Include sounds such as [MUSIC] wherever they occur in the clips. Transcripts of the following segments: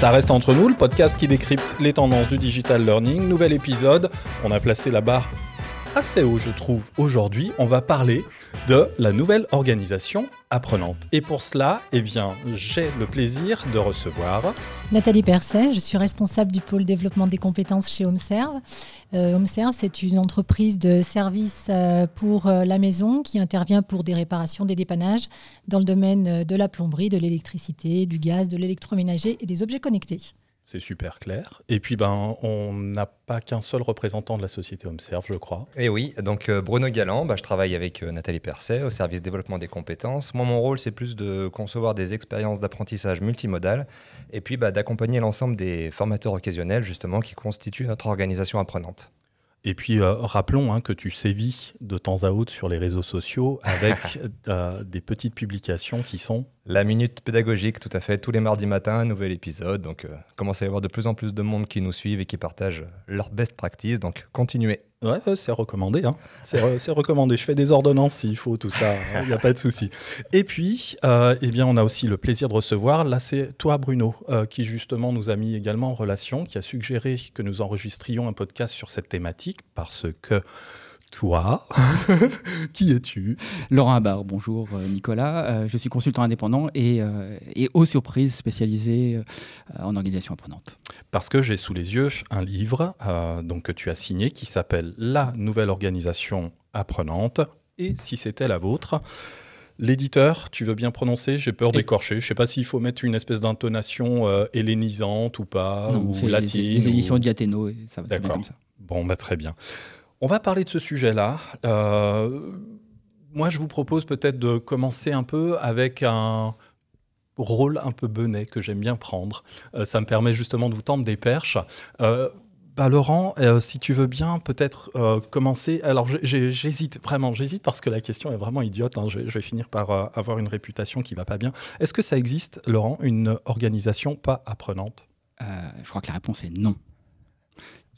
Ça reste entre nous, le podcast qui décrypte les tendances du digital learning. Nouvel épisode. On a placé la barre assez haut, je trouve, aujourd'hui. On va parler de la nouvelle organisation apprenante. Et pour cela, eh bien, j'ai le plaisir de recevoir Nathalie Percet, je suis responsable du pôle développement des compétences chez HomeServe. Euh, HomeServe, c'est une entreprise de services euh, pour euh, la maison qui intervient pour des réparations, des dépannages dans le domaine de la plomberie, de l'électricité, du gaz, de l'électroménager et des objets connectés. C'est super clair. Et puis, ben, on n'a pas qu'un seul représentant de la société HomeServe, je crois. Et oui, donc euh, Bruno Galland, bah, je travaille avec euh, Nathalie Percet au service développement des compétences. Moi, mon rôle, c'est plus de concevoir des expériences d'apprentissage multimodales et puis bah, d'accompagner l'ensemble des formateurs occasionnels, justement, qui constituent notre organisation apprenante. Et puis, euh, rappelons hein, que tu sévis de temps à autre sur les réseaux sociaux avec [LAUGHS] euh, des petites publications qui sont La minute pédagogique, tout à fait, tous les mardis matins, un nouvel épisode. Donc, euh, commence à y avoir de plus en plus de monde qui nous suivent et qui partagent leurs best practices. Donc, continuez. Ouais, ouais, c'est recommandé. Hein. C'est re- c'est recommandé. Je fais des ordonnances s'il faut, tout ça. Il n'y a pas de souci. Et puis, euh, eh bien, on a aussi le plaisir de recevoir. Là, c'est toi, Bruno, euh, qui justement nous a mis également en relation, qui a suggéré que nous enregistrions un podcast sur cette thématique parce que toi, [LAUGHS] qui es-tu Laurent Abar, bonjour euh, Nicolas. Euh, je suis consultant indépendant et, euh, et aux surprises spécialisé euh, en organisation apprenante. Parce que j'ai sous les yeux un livre euh, donc, que tu as signé qui s'appelle La nouvelle organisation apprenante. Et si c'était la vôtre L'éditeur, tu veux bien prononcer? J'ai peur d'écorcher. Je ne sais pas s'il faut mettre une espèce d'intonation euh, hellénisante ou pas, Non, ou c'est les, latine. les éditions ou- Diathéno ça va très bien D'accord. comme ça. Bon, bah, très bien. On va parler de ce sujet-là. Euh, moi, je vous propose peut-être de commencer un peu avec un rôle un peu benet que j'aime bien prendre. Euh, ça me permet justement de vous tendre des perches. Euh, bah, Laurent, si tu veux bien peut-être commencer. Alors j'hésite vraiment, j'hésite parce que la question est vraiment idiote. hein. Je, vais, finir par avoir une réputation qui va pas bien. Est-ce que ça existe, Laurent, une organisation pas apprenante? Je crois que la réponse est non.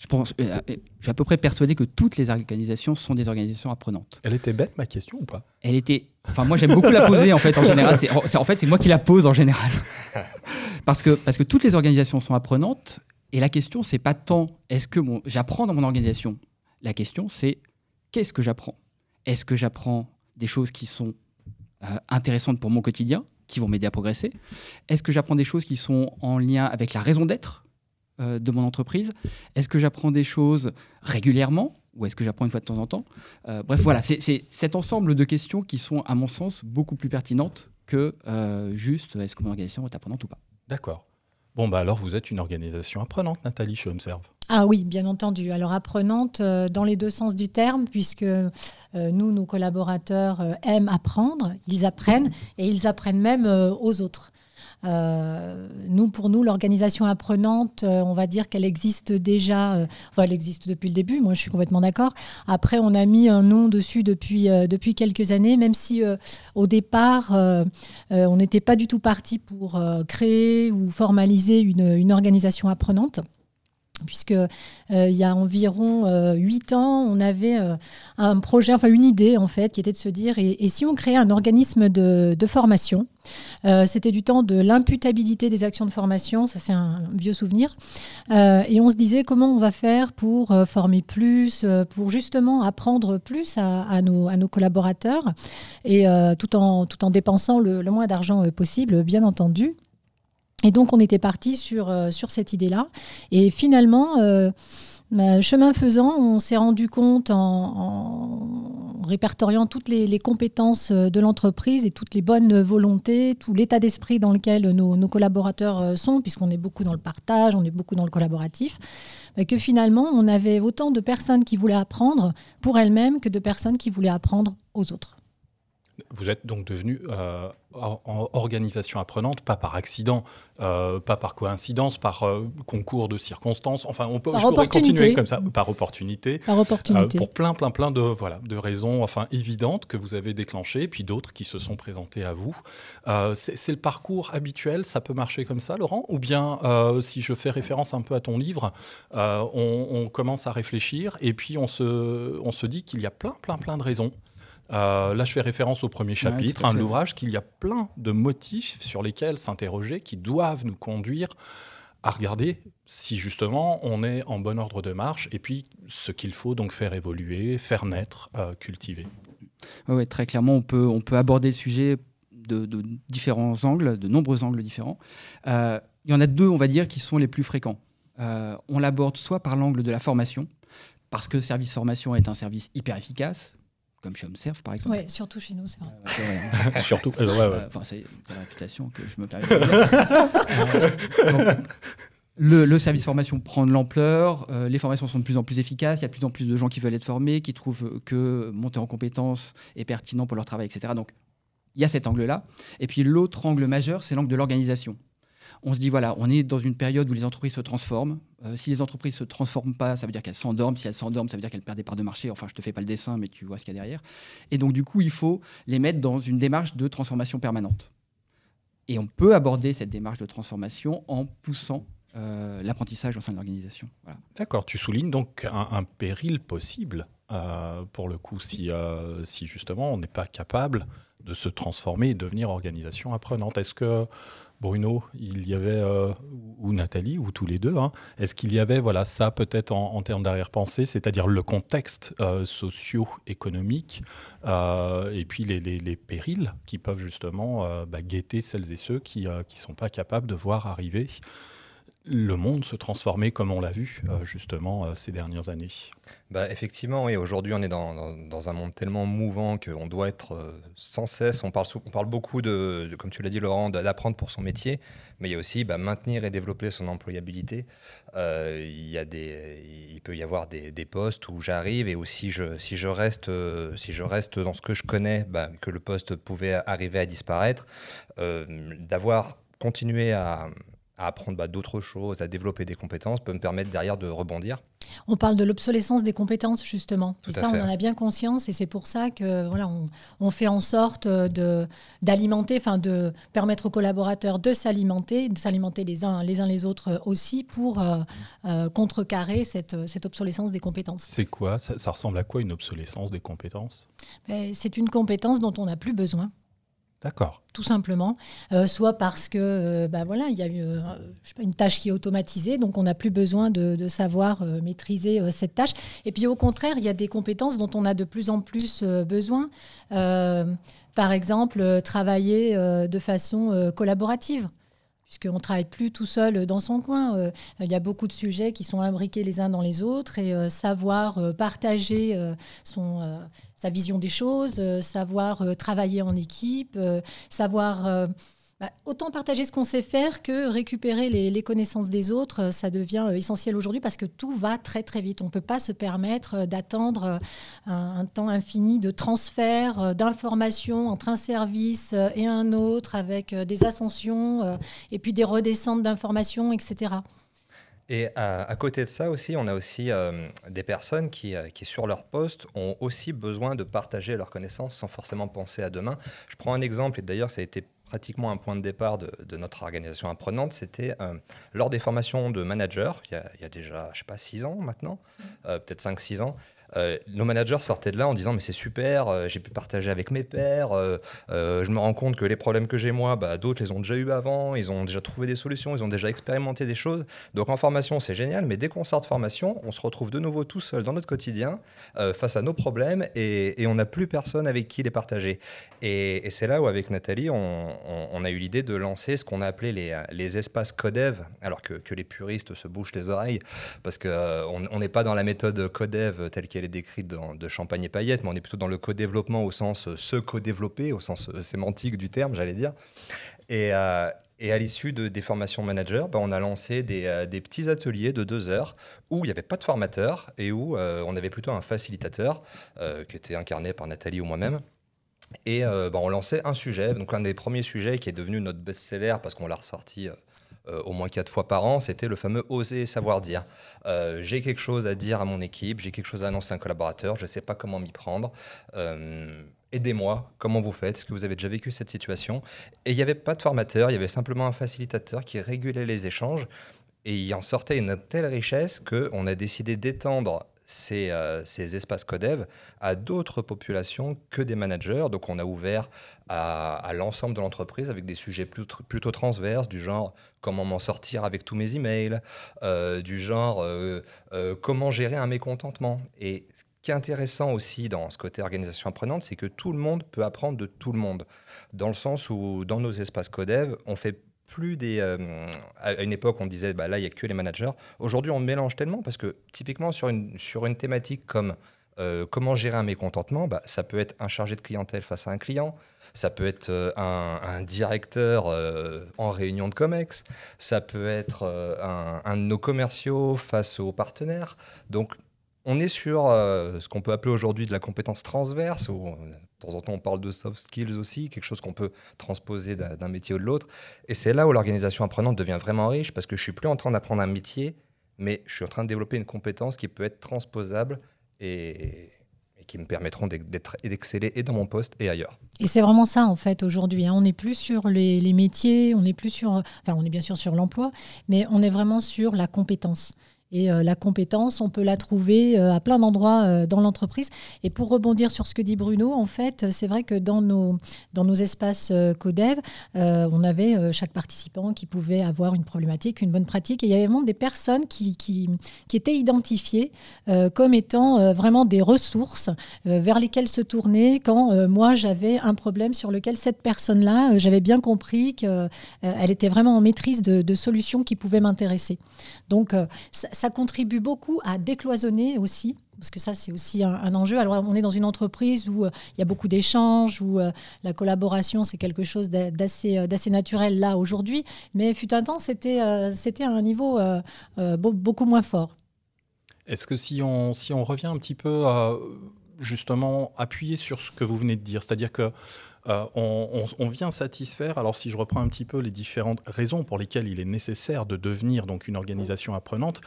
Je, pense, euh, euh, je suis à peu près persuadé que toutes les organisations sont des organisations apprenantes. Elle était bête ma question ou pas? Elle était. Enfin, moi, j'aime beaucoup la poser en fait en général. C'est, c'est- en fait, c'est moi qui la pose en général. [LAUGHS] parce, que, parce que toutes les organisations sont apprenantes. Et la question, c'est pas tant est-ce que mon, j'apprends dans mon organisation? La question, c'est qu'est-ce que j'apprends? Est-ce que j'apprends des choses qui sont euh, intéressantes pour mon quotidien, qui vont m'aider à progresser? Est-ce que j'apprends des choses qui sont en lien avec la raison d'être? Euh, de mon entreprise Est-ce que j'apprends des choses régulièrement ou est-ce que j'apprends une fois de temps en temps? Euh, Bref, voilà, c'est cet ensemble de questions qui sont, à mon sens, beaucoup plus pertinentes que euh, juste est-ce que mon organisation est apprenante ou pas? D'accord. Bon, bah alors vous êtes une organisation apprenante, Nathalie, chez Observe. Ah oui, bien entendu. Alors apprenante euh, dans les deux sens du terme, puisque euh, nous, nos collaborateurs euh, aiment apprendre, ils apprennent et ils apprennent même euh, aux autres. Euh, nous, pour nous, l'organisation apprenante, euh, on va dire qu'elle existe déjà, euh, enfin elle existe depuis le début, moi je suis complètement d'accord. Après, on a mis un nom dessus depuis, depuis quelques années, même si au départ, on n'était pas du tout parti pour créer ou formaliser une organisation apprenante puisque euh, il y a environ euh, huit ans, on avait euh, un projet, enfin une idée en fait, qui était de se dire et, si on créait un organisme de, formation Euh, C'était du temps de l'imputabilité des actions de formation, ça c'est un vieux souvenir, et on se disait comment on va faire pour former plus, pour justement apprendre plus à, nos, collaborateurs, et tout en tout en dépensant le, moins d'argent possible, bien entendu. Et donc, on était parti sur, euh, sur cette idée-là. Et finalement, euh, bah, chemin faisant, on s'est rendu compte en, répertoriant toutes les, compétences euh, de l'entreprise et toutes les bonnes volontés, tout l'état d'esprit dans lequel nos, collaborateurs sont, puisqu'on est beaucoup dans le partage, on est beaucoup dans le collaboratif, bah, que finalement, on avait autant de personnes qui voulaient apprendre pour elles-mêmes que de personnes qui voulaient apprendre aux autres. Vous êtes donc devenu euh, en organisation apprenante, pas par accident, euh, pas par coïncidence, par euh, concours de circonstances. Enfin, on peut Par je pourrais continuer comme ça, par opportunité. Par opportunité. Pour plein, plein, plein de, voilà, de raisons enfin, évidentes que vous avez déclenchées, puis d'autres qui se sont présentées à vous. C'est le parcours habituel, ça peut marcher comme ça, Laurent? Ou bien, si je fais référence un peu à ton livre, on, on commence à réfléchir et puis on se, on se dit qu'il y a plein, plein, plein de raisons. Euh, là, je fais référence au premier chapitre à hein, de l'ouvrage, qu'il y a plein de motifs sur lesquels s'interroger qui doivent nous conduire à regarder si justement on est en bon ordre de marche et puis ce qu'il faut donc faire évoluer, faire naître, cultiver. Oui, très clairement, on peut, on peut aborder le sujet de, différents angles, de nombreux angles différents. il y en a deux, on va dire, qui sont les plus fréquents. on l'aborde soit par l'angle de la formation, parce que service formation est un service hyper efficace, comme chez HomeServe par exemple. Oui, surtout chez nous, c'est vrai. Euh, [LAUGHS] surtout, euh, ouais, ouais. Enfin, c'est la réputation que je me permets de [LAUGHS] le, le, service formation prend de l'ampleur, euh, les formations sont de plus en plus efficaces, il y a de plus en plus de gens qui veulent être formés, qui trouvent que monter en compétences est pertinent pour leur travail, etc. Donc, il y a cet angle-là. Et puis l'autre angle majeur, c'est l'angle de l'organisation on se dit, voilà, on est dans une période où les entreprises se transforment. Euh, si les entreprises ne se transforment pas, ça veut dire qu'elles s'endorment. Si elles s'endorment, ça veut dire qu'elles perdent des parts de marché. Enfin, je ne te fais pas le dessin, mais tu vois ce qu'il y a derrière. Et donc, du coup, il faut les mettre dans une démarche de transformation permanente. Et on peut aborder cette démarche de transformation en poussant euh, l'apprentissage au sein de l'organisation. D'accord, tu soulignes donc un, péril possible, euh, pour le coup, si, si justement on n'est pas capable de se transformer et devenir organisation apprenante. Est-ce que Bruno, il y avait, euh, ou Nathalie, ou tous les deux, hein, est-ce qu'il y avait voilà, ça peut-être en, termes d'arrière-pensée, c'est-à-dire le contexte euh, socio-économique euh, et puis les, périls qui peuvent justement bah, guetter celles et ceux qui ne sont pas capables de voir arriver le monde se transformer comme on l'a vu euh, justement euh, ces dernières années. Bah, effectivement, oui, aujourd'hui on est dans, un monde tellement mouvant qu'on doit être euh, sans cesse, on parle, beaucoup de, comme tu l'as dit Laurent, d'apprendre pour son métier, mais il y a aussi bah, maintenir et développer son employabilité. il, y a des, il peut y avoir des, postes où j'arrive et je, si, je reste, si je reste dans ce que je connais, bah, que le poste pouvait arriver à disparaître, d'avoir continué à, à apprendre bah, d'autres choses, à développer des compétences, peut me permettre derrière de rebondir. On parle de l'obsolescence des compétences justement. Tout ça, on en a bien conscience et c'est pour ça que voilà, on, fait en sorte de d'alimenter, enfin de permettre aux collaborateurs de s'alimenter, de s'alimenter les uns les uns les autres aussi pour euh, euh, contrecarrer cette, cette obsolescence des compétences. C'est quoi? Ça, ça, ressemble à quoi une obsolescence des compétences? Ben, C'est une compétence dont on n'a plus besoin. D'accord. Tout simplement. Euh, soit parce que euh, bah voilà, il y a eu euh, pas, une tâche qui est automatisée, donc on n'a plus besoin de, savoir maîtriser cette tâche. Et puis au contraire, il y a des compétences dont on a de plus en plus besoin. par exemple, travailler de façon collaborative puisqu'on ne travaille plus tout seul dans son coin. il y a beaucoup de sujets qui sont imbriqués les uns dans les autres et savoir partager son sa vision des choses, euh, savoir euh, travailler en équipe, euh, savoir bah, autant partager ce qu'on sait faire que récupérer les, connaissances des autres, ça devient essentiel aujourd'hui parce que tout va très très vite. On ne peut pas se permettre d'attendre un, temps infini de transfert d'informations entre un service et un autre avec des ascensions et puis des redescentes d'informations, etc. Et à, côté de ça aussi, on a aussi euh, des personnes qui, euh, qui, sur leur poste, ont aussi besoin de partager leurs connaissances sans forcément penser à demain. Je prends un exemple, et d'ailleurs, ça a été pratiquement un point de départ de, notre organisation apprenante, c'était euh, lors des formations de managers, il y a, déjà, je sais pas, six ans maintenant, peut-être 5-6 ans, euh, nos managers sortaient de là en disant mais c'est super, euh, j'ai pu partager avec mes pairs, euh, je me rends compte que les problèmes que j'ai moi, bah, d'autres les ont déjà eu avant, ils ont déjà trouvé des solutions, ils ont déjà expérimenté des choses. Donc en formation c'est génial, mais dès qu'on sort de formation, on se retrouve de nouveau tout seul dans notre quotidien face à nos problèmes et, on n'a plus personne avec qui les partager. Et, c'est là où avec Nathalie on, a eu l'idée de lancer ce qu'on a appelé les, les espaces codev, alors que, que, les puristes se bouchent les oreilles parce qu'on n'est pas dans la méthode codev telle qu'elle est décrite dans, de Champagne et Paillettes, mais on est plutôt dans le co-développement au sens euh, se co-développer, au sens euh, sémantique du terme, j'allais dire. Et, euh, à l'issue de, des formations managers, ben, on a lancé des, petits ateliers de deux heures où il n'y avait pas de formateur et où on avait plutôt un facilitateur qui était incarné par Nathalie ou moi-même. Et ben, on lançait un sujet, donc un des premiers sujets qui est devenu notre best-seller parce qu'on l'a ressorti au moins quatre fois par an, c'était le fameux oser savoir dire. Euh, j'ai quelque chose à dire à mon équipe, j'ai quelque chose à annoncer à un collaborateur, je ne sais pas comment m'y prendre. Euh, aidez-moi, comment vous faites? Est-ce que vous avez déjà vécu cette situation? Et il n'y avait pas de formateur, il y avait simplement un facilitateur qui régulait les échanges. Et il en sortait une telle richesse qu'on a décidé d'étendre ces, euh, ces espaces codev à d'autres populations que des managers. Donc on a ouvert à, l'ensemble de l'entreprise avec des sujets plutôt, plutôt, transverses, du genre comment m'en sortir avec tous mes emails, euh, du genre euh, comment gérer un mécontentement. Et ce qui est intéressant aussi dans ce côté organisation apprenante, c'est que tout le monde peut apprendre de tout le monde. Dans le sens où dans nos espaces codev, on fait plus des. Euh, à une époque, on disait, bah, là, il n'y a que les managers. Aujourd'hui, on mélange tellement parce que, typiquement, sur une, sur une thématique comme euh, comment gérer un mécontentement, bah, ça peut être un chargé de clientèle face à un client, ça peut être euh, un, directeur en réunion de COMEX, ça peut être un, de nos commerciaux face aux partenaires. Donc, on est sur ce qu'on peut appeler aujourd'hui de la compétence transverse, de temps en temps, on parle de soft skills aussi, quelque chose qu'on peut transposer d'un métier ou de l'autre. Et c'est là où l'organisation apprenante devient vraiment riche, parce que je suis plus en train d'apprendre un métier, mais je suis en train de développer une compétence qui peut être transposable et, qui me permettront d'exceller et dans mon poste et ailleurs. Et c'est vraiment ça en fait aujourd'hui. Hein. On n'est plus sur les, les, métiers, on n'est plus sur, enfin on est bien sûr sur l'emploi, mais on est vraiment sur la compétence. Et euh, la compétence, on peut la trouver euh, à plein d'endroits euh, dans l'entreprise. Et pour rebondir sur ce que dit Bruno, en fait, c'est vrai que dans nos, dans nos espaces codev, on avait chaque participant qui pouvait avoir une problématique, une bonne pratique. Et il y avait vraiment des personnes qui, qui, qui étaient identifiées comme étant vraiment des ressources vers lesquelles se tourner quand moi j'avais un problème sur lequel cette personne-là, j'avais bien compris qu'elle était vraiment en maîtrise de, de solutions qui pouvaient m'intéresser. Donc, ça, ça contribue beaucoup à décloisonner aussi parce que ça, c'est aussi un, enjeu. Alors, on est dans une entreprise où euh, il y a beaucoup d'échanges, où euh, la collaboration, c'est quelque chose d'assez, euh, d'assez naturel là aujourd'hui. Mais fut un temps, c'était, c'était à un niveau beaucoup moins fort. Est-ce que si on, si on revient un petit peu à justement appuyer sur ce que vous venez de dire, c'est-à-dire que on, vient satisfaire, alors si je reprends un petit peu les différentes raisons pour lesquelles il est nécessaire de devenir donc une organisation apprenante,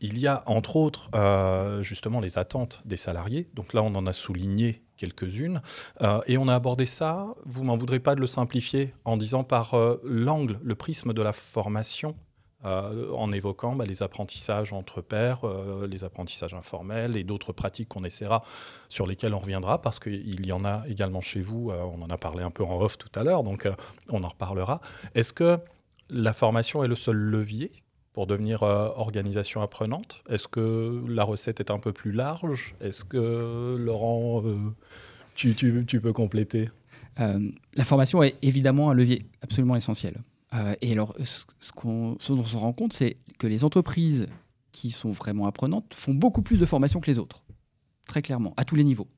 il y a entre autres euh, justement les attentes des salariés. Donc là, on en a souligné quelques-unes. Euh, et on a abordé ça, vous m'en voudrez pas de le simplifier, en disant par euh, l'angle, le prisme de la formation en évoquant bah, les apprentissages entre pairs, les apprentissages informels et d'autres pratiques qu'on essaiera, sur lesquelles on reviendra, parce qu'il y en a également chez vous, on en a parlé un peu en off tout à l'heure, donc on en reparlera. Est-ce que la formation est le seul levier pour devenir euh, organisation apprenante? Est-ce que la recette est un peu plus large? Est-ce que, Laurent, euh, tu, peux compléter? Euh, La formation est évidemment un levier absolument essentiel. Et alors, ce, dont on se rend compte, c'est que les entreprises qui sont vraiment apprenantes font beaucoup plus de formation que les autres, très clairement, à tous les niveaux.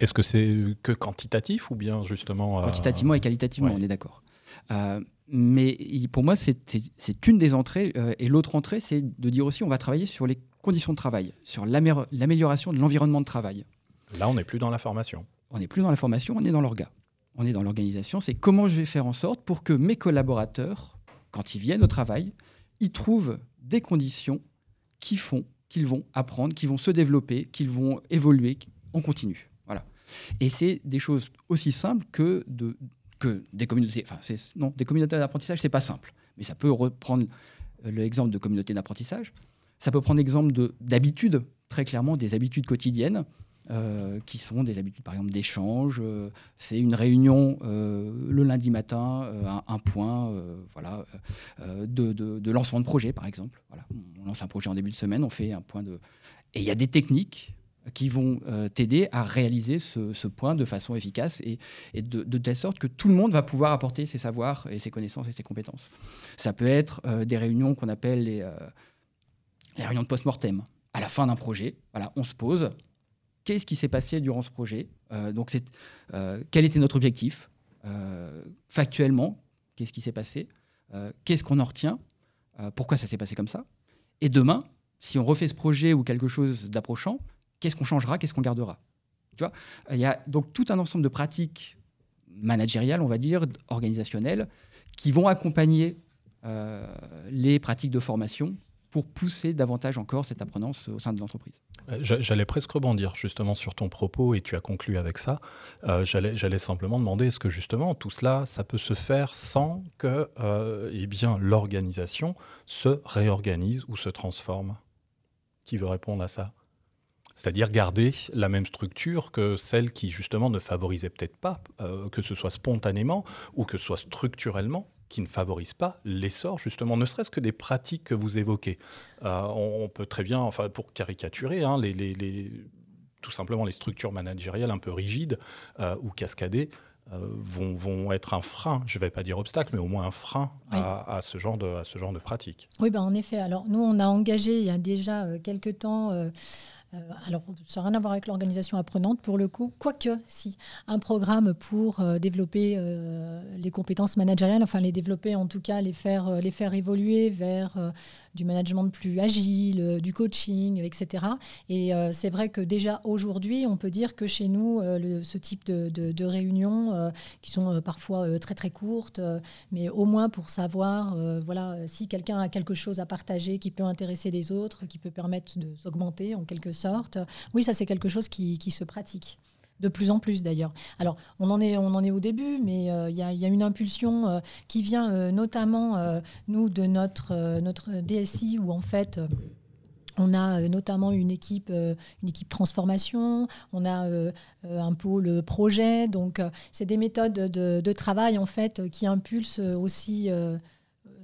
Est-ce que c'est que quantitatif ou bien justement Quantitativement et qualitativement, on est d'accord. Mais pour moi, c'est une des entrées. Euh, et l'autre entrée, c'est de dire aussi on va travailler sur les conditions de travail, sur l'amélioration de l'environnement de travail. Là, on n'est plus dans la formation. On n'est plus dans la formation, on est dans l'orga. On est dans l'organisation. C'est comment je vais faire en sorte pour que mes collaborateurs, quand ils viennent au travail, ils trouvent des conditions qui font qu'ils vont apprendre, qu'ils vont se développer, qu'ils vont évoluer en continu. Voilà. Et c'est des choses aussi simples que de des communautés, enfin, non, des communautés d'apprentissage, c'est pas simple, mais ça peut reprendre l'exemple de communautés d'apprentissage. Ça peut prendre l'exemple d'habitudes, très clairement, des habitudes quotidiennes, euh, qui sont des habitudes, par exemple, d'échange. Euh, c'est une réunion euh, le lundi matin, un, point, voilà, de, lancement de projet, par exemple. Voilà. On lance un projet en début de semaine, on fait un point de. Et il y a des techniques qui vont t'aider à réaliser ce, point de façon efficace et, de, telle sorte que tout le monde va pouvoir apporter ses savoirs et ses connaissances et ses compétences. Ça peut être des réunions qu'on appelle les, les, réunions de post-mortem. À la fin d'un projet, voilà, on se pose. Qu'est-ce qui s'est passé durant ce projet Donc, c'est quel était notre objectif Factuellement, qu'est-ce qui s'est passé Qu'est-ce qu'on en retient Pourquoi ça s'est passé comme ça Et demain, si on refait ce projet ou quelque chose d'approchant, qu'est-ce qu'on changera, qu'est-ce qu'on gardera. Tu vois Il y a donc tout un ensemble de pratiques managériales, on va dire, organisationnelles, qui vont accompagner euh, les pratiques de formation pour pousser davantage encore cette apprenance au sein de l'entreprise. Euh, j'allais presque rebondir justement sur ton propos et tu as conclu avec ça. Euh, J'allais simplement demander est-ce que justement tout cela, ça peut se faire sans que euh, eh l'organisation se réorganise ou se transforme? Qui veut répondre à ça? C'est-à-dire garder la même structure que celle qui justement ne favorisait peut-être pas, que ce soit spontanément ou que ce soit structurellement, qui ne favorise pas l'essor, justement, ne serait-ce que des pratiques que vous évoquez. Euh, on, peut très bien, enfin, pour caricaturer, hein, les, tout simplement les structures managériales un peu rigides euh, ou cascadées vont, vont, être un frein, je ne vais pas dire obstacle, mais au moins un frein à, ce genre de, à ce genre de pratique. Oui, ben, en effet. Alors, nous, on a engagé il y a déjà quelques temps euh, alors, ça n'a rien à voir avec l'organisation apprenante pour le coup, quoique si, un programme pour euh, développer euh, les compétences managériales, enfin les développer en tout cas, les faire, les faire évoluer vers du management plus agile, du coaching, etc. Et c'est vrai que déjà aujourd'hui, on peut dire que chez nous, ce type de, de réunions, qui sont parfois très très courtes, mais au moins pour savoir voilà, si quelqu'un a quelque chose à partager qui peut intéresser les autres, qui peut permettre de s'augmenter en quelque sorte, oui, ça c'est quelque chose qui, se pratique. De plus en plus d'ailleurs. Alors, on en, est, on en est au début, mais euh, il y, a une impulsion euh, qui vient euh, notamment, nous, de notre, notre DSI, où en fait, on a notamment une équipe, une équipe transformation, on a un pôle projet. Donc, c'est des méthodes de, travail, en fait, qui impulsent aussi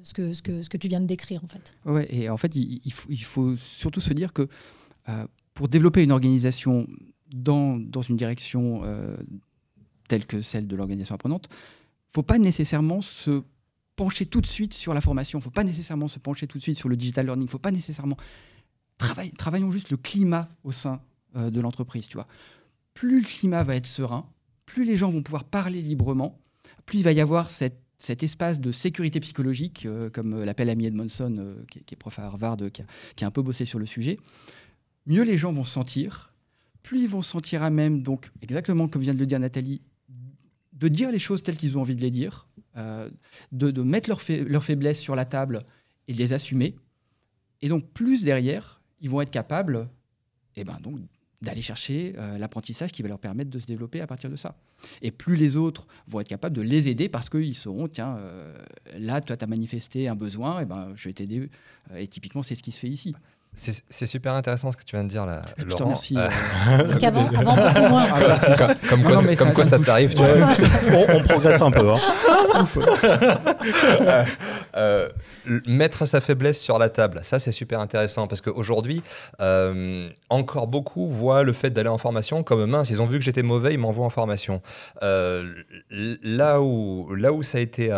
ce, que, ce, que, ce que tu viens de décrire, en fait. Ouais, et en fait, il faut, surtout se dire que pour développer une organisation dans, une direction euh, telle que celle de l'organisation apprenante, il ne faut pas nécessairement se pencher tout de suite sur la formation, il ne faut pas nécessairement se pencher tout de suite sur le digital learning, il ne faut pas nécessairement... Travaillons juste le climat au sein euh, de l'entreprise, tu vois. Plus le climat va être serein, plus les gens vont pouvoir parler librement, plus il va y avoir cet espace de sécurité psychologique, euh, comme l'appelle Amy Edmondson, qui, est prof à Harvard, qui a, un peu bossé sur le sujet mieux les gens vont se sentir, plus ils vont se sentir à même, donc exactement comme vient de le dire Nathalie, de dire les choses telles qu'ils ont envie de les dire, euh, de, mettre leurs faiblesses sur la table et de les assumer. Et donc plus derrière, ils vont être capables eh ben, donc, d'aller chercher euh, l'apprentissage qui va leur permettre de se développer à partir de ça. Et plus les autres vont être capables de les aider parce qu'ils sauront, tiens, euh, là, toi, tu as manifesté un besoin, eh ben, je vais t'aider. et typiquement, c'est ce qui se fait ici. C'est super intéressant ce que tu viens de dire là, je Laurent. Te euh, Parce qu'avant, [LAUGHS] avant, beaucoup moins. Ah, comme, quoi, comme quoi, ça, t'arrive. on, on, progresse un peu. Hein. [LAUGHS] Euh, euh, mettre sa faiblesse sur la table, ça c'est super intéressant parce qu'aujourd'hui, encore beaucoup voient le fait d'aller en formation comme mince. Ils ont vu que j'étais mauvais, ils m'envoient en formation. là où là où ça a été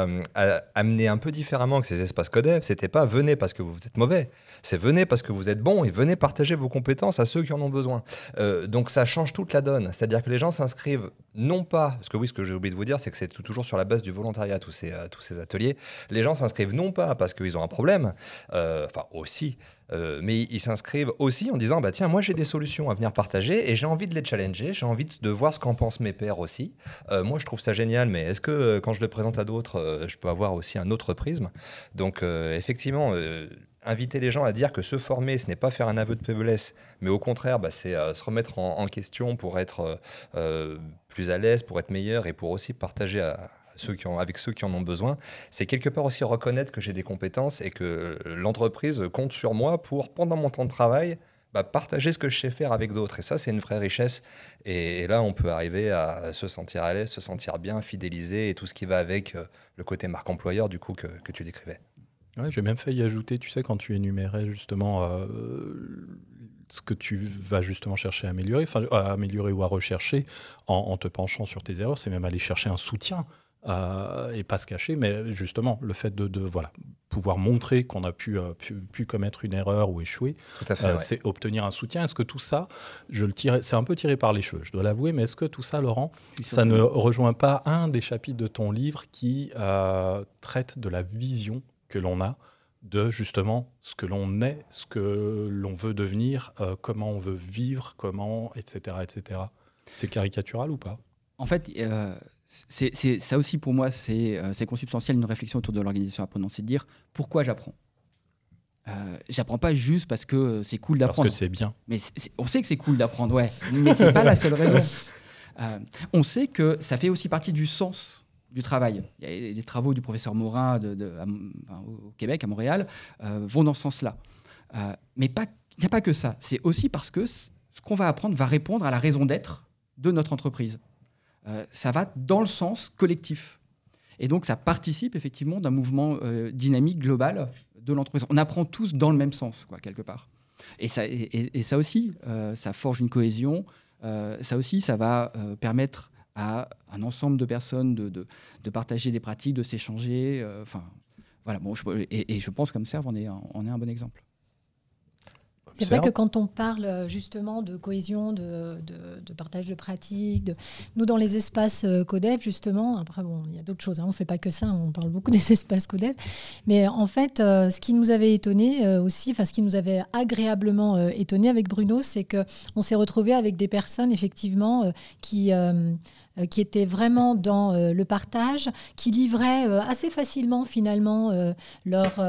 amené un peu différemment que ces espaces codev, c'était pas venez parce que vous êtes mauvais c'est venez parce que vous êtes bon et venez partager vos compétences à ceux qui en ont besoin. Euh, donc ça change toute la donne. C'est-à-dire que les gens s'inscrivent non pas, parce que oui, ce que j'ai oublié de vous dire, c'est que c'est toujours sur la base du volontariat, tous ces, euh, tous ces ateliers. Les gens s'inscrivent non pas parce qu'ils ont un problème, euh, enfin aussi, mais ils s'inscrivent aussi en disant bah tiens moi j'ai des solutions à venir partager et j'ai envie de les challenger j'ai envie de voir ce qu'en pensent mes pairs aussi moi je trouve ça génial mais est-ce que quand je le présente à d'autres je peux avoir aussi un autre prisme? Donc effectivement inviter les gens à dire que se former, ce n'est pas faire un aveu de faiblesse, mais au contraire, bah, c'est euh, se remettre en, question pour être euh, euh, plus à l'aise, pour être meilleur et pour aussi partager avec ceux qui en ont besoin. C'est quelque part aussi reconnaître que j'ai des compétences et que l'entreprise compte sur moi pour, pendant mon temps de travail, bah, partager ce que je sais faire avec d'autres. Et ça, c'est une vraie richesse. Et, là, on peut arriver à se sentir à l'aise, se sentir bien, fidéliser et tout ce qui va avec le côté marque employeur, du coup, que tu décrivais. Ouais, J'ai même failli ajouter, tu sais, quand tu énumérais justement euh, ce que tu vas justement chercher à améliorer, enfin à améliorer ou à rechercher en, te penchant sur tes erreurs, c'est même aller chercher un soutien euh, et pas se cacher, mais justement le fait de, voilà pouvoir montrer qu'on a pu, euh, pu, commettre une erreur ou échouer, c'est obtenir un soutien. Est-ce que tout ça, je le tire, c'est un peu tiré par les cheveux, je dois l'avouer, mais est-ce que tout ça, Laurent, ça ne rejoint pas un des chapitres de ton livre qui traite de la vision que l'on a de justement ce que l'on est, ce que l'on veut devenir, euh, comment on veut vivre, comment, etc. etc. C'est caricatural ou pas? En fait, euh, c'est, ça aussi pour moi, euh, c'est, consubstantiel une réflexion autour de l'organisation apprenante, c'est de dire pourquoi j'apprends? j'apprends pas juste parce que c'est cool d'apprendre. Parce que c'est bien. Mais on sait que c'est cool d'apprendre, ouais. mais c'est pas la seule raison. [LAUGHS] on sait que ça fait aussi partie du sens du travail. Des travaux du professeur Morin au Québec, à Montréal, euh, vont dans ce sens-là. Euh, mais il n'y a pas que ça. C'est aussi parce que ce qu'on va apprendre va répondre à la raison d'être de notre entreprise. Euh, ça va dans le sens collectif. Et donc, ça participe effectivement d'un mouvement dynamique global de l'entreprise. On apprend tous dans le même sens, quoi, quelque part. Et ça, aussi, ça forge une cohésion. ça aussi, ça va permettre à un ensemble de personnes de, de, de partager des pratiques, de s'échanger. Enfin, voilà. Bon, et, je pense comme Serve, on est, on est un bon exemple. C'est vrai que quand on parle euh, justement de cohésion, de, partage de pratiques, nous dans les espaces euh, CODEV justement, après bon, il y a d'autres choses, hein, on ne fait pas que ça, on parle beaucoup [LAUGHS] des espaces CODEV, mais en fait, euh, ce qui nous avait étonné aussi, enfin ce qui nous avait agréablement étonné avec Bruno, c'est qu'on s'est retrouvé avec des personnes effectivement qui euh, qui étaient vraiment dans euh, le partage, qui livraient euh, assez facilement finalement leurs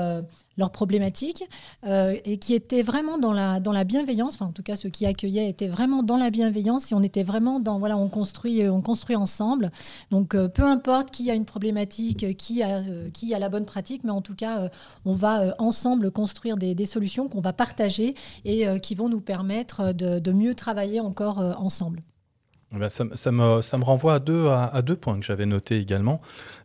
leur problématiques et qui étaient vraiment dans la, dans la bienveillance, enfin en tout cas ceux qui accueillaient étaient vraiment dans la bienveillance et on était vraiment dans, voilà, on construit, on construit ensemble. Donc peu importe qui a une problématique, qui a, qui a la bonne pratique, mais en tout cas on va ensemble construire des, solutions qu'on va partager et qui vont nous permettre de mieux travailler encore ensemble. Eh ben, ça, me, renvoie à deux, points que j'avais notés également.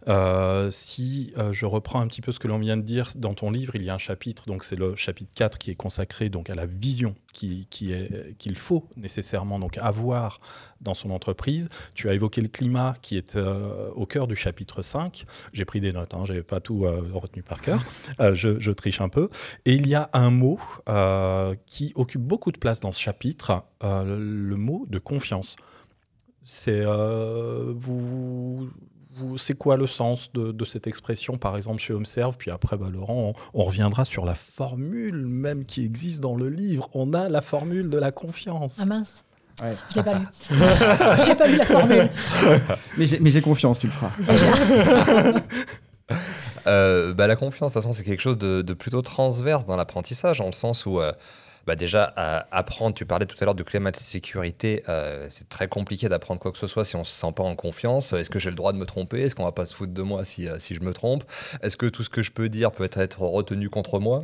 Euh, si euh, je reprends un petit peu ce que l'on vient de dire, dans ton livre, il y a un chapitre, donc c'est le chapitre 4 qui est consacré donc à la vision qu'il qui qu'il faut nécessairement donc avoir dans son entreprise. Tu as évoqué le climat qui est euh, au cœur du chapitre 5. J'ai pris des notes, hein, je n'avais pas tout retenu par cœur, je, triche un peu. Et il y a un mot qui occupe beaucoup de place dans ce chapitre, le mot de confiance. C'est euh, vous, c'est quoi le sens de, cette expression, par exemple, chez HomeServe? Puis après, bah, Laurent, on, reviendra sur la formule même qui existe dans le livre. On a la formule de la confiance. Ah mince Ouais. Je l'ai pas lu. [LAUGHS] j'ai pas lu la formule. [LAUGHS] mais j'ai confiance, tu le feras. [LAUGHS] Euh, bah, la confiance, de toute façon, c'est quelque chose de, plutôt transverse dans l'apprentissage, en le sens où euh, bah déjà, apprendre, tu parlais tout à l'heure de climat de sécurité, euh, c'est très compliqué d'apprendre quoi que ce soit si on ne se sent pas en confiance. Est-ce que j'ai le droit de me tromper? Est-ce qu'on va pas se foutre de moi si, euh, si je me trompe? Est-ce que tout ce que je peux dire peut être retenu contre moi?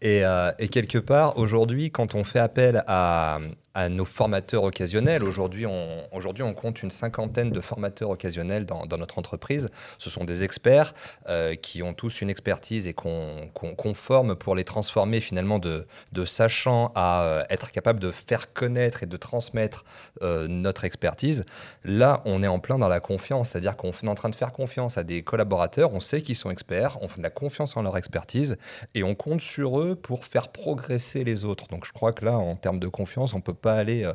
Et, euh, et, quelque part, aujourd'hui, quand on fait appel à, à nos formateurs occasionnels. Aujourd'hui, on, aujourd'hui, on compte une cinquantaine de formateurs occasionnels dans, notre entreprise. Ce sont des experts euh, qui ont tous une expertise et qu'on, forme pour les transformer finalement de, de sachant à euh, être capable de faire connaître et de transmettre euh, notre expertise. Là, on est en plein dans la confiance, c'est-à-dire qu'on est en train de faire confiance à des collaborateurs, on sait qu'ils sont experts, on fait la confiance en leur expertise et on compte sur eux pour faire progresser les autres. Donc je crois que là, en termes de confiance, on peut pas aller euh,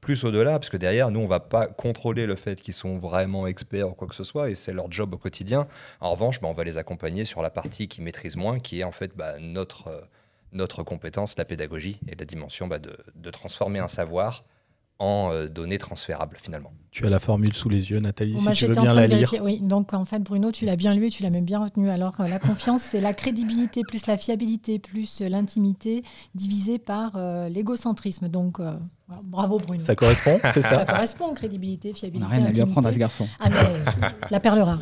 plus au-delà, parce que derrière, nous, on va pas contrôler le fait qu'ils sont vraiment experts ou quoi que ce soit, et c'est leur job au quotidien. En revanche, bah, on va les accompagner sur la partie qu'ils maîtrisent moins, qui est en fait bah, notre, euh, notre compétence, la pédagogie, et la dimension bah, de, de transformer un savoir en euh, données transférables finalement. Tu as la formule sous les yeux, Nathalie, si tu veux bien la lire. Oui, donc en fait, Bruno, tu l'as bien lu et tu l'as même bien retenu. Alors, euh, la confiance, c'est la crédibilité plus la fiabilité plus l'intimité divisé par euh, l'égocentrisme. Donc, bravo Bruno. Ça correspond, [LAUGHS] c'est ça Ça correspond, crédibilité, fiabilité. On n'a rien à lui apprendre à ce garçon. Ah, mais, la perle rare.